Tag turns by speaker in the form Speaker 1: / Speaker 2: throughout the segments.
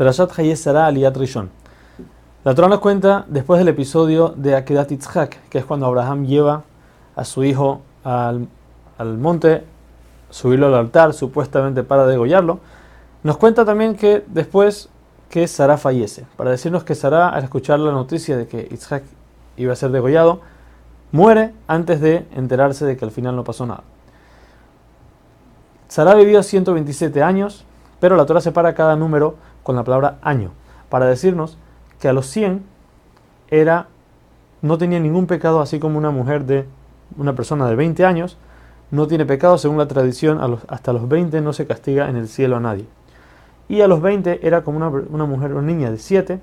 Speaker 1: Perashat Aliyat Rishon. La Torah nos cuenta después del episodio de Akedat Yitzhak, que es cuando Abraham lleva a su hijo al, al monte, subirlo al altar, supuestamente para degollarlo. Nos cuenta también que después que Sara fallece, para decirnos que Sara, al escuchar la noticia de que Yitzhak iba a ser degollado, muere antes de enterarse de que al final no pasó nada. Sara vivió 127 años, pero la Torah separa cada número con la palabra año, para decirnos que a los 100 era, no tenía ningún pecado, así como una mujer de una persona de 20 años no tiene pecado, según la tradición, hasta los 20 no se castiga en el cielo a nadie. Y a los 20 era como una, una mujer o niña de 7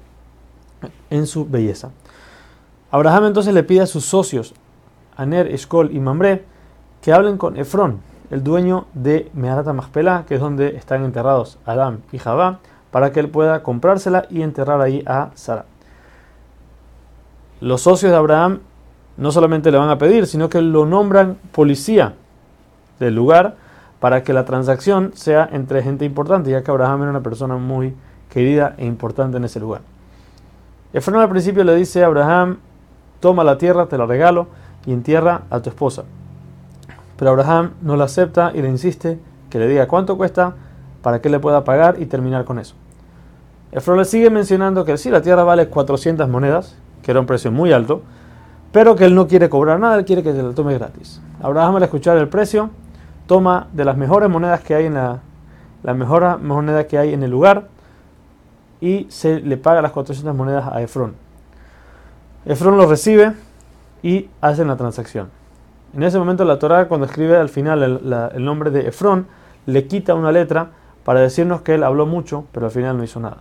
Speaker 1: en su belleza. Abraham entonces le pide a sus socios, Aner, Eshkol y Mamre, que hablen con Efrón, el dueño de Meharata Machpelah, que es donde están enterrados Adam y Javá, para que él pueda comprársela y enterrar ahí a Sara. Los socios de Abraham no solamente le van a pedir, sino que lo nombran policía del lugar para que la transacción sea entre gente importante, ya que Abraham era una persona muy querida e importante en ese lugar. Efraín al principio le dice a Abraham, toma la tierra, te la regalo y entierra a tu esposa. Pero Abraham no la acepta y le insiste que le diga cuánto cuesta para que le pueda pagar y terminar con eso. Efraín le sigue mencionando que sí, la tierra vale 400 monedas, que era un precio muy alto, pero que él no quiere cobrar nada, él quiere que se la tome gratis. Abraham al escuchar el precio, toma de las mejores monedas que hay en la, la mejor moneda que hay en el lugar y se le paga las 400 monedas a Efrón. Efrón lo recibe y hacen la transacción. En ese momento la Torah cuando escribe al final el, el nombre de Efrón le quita una letra para decirnos que él habló mucho, pero al final no hizo nada.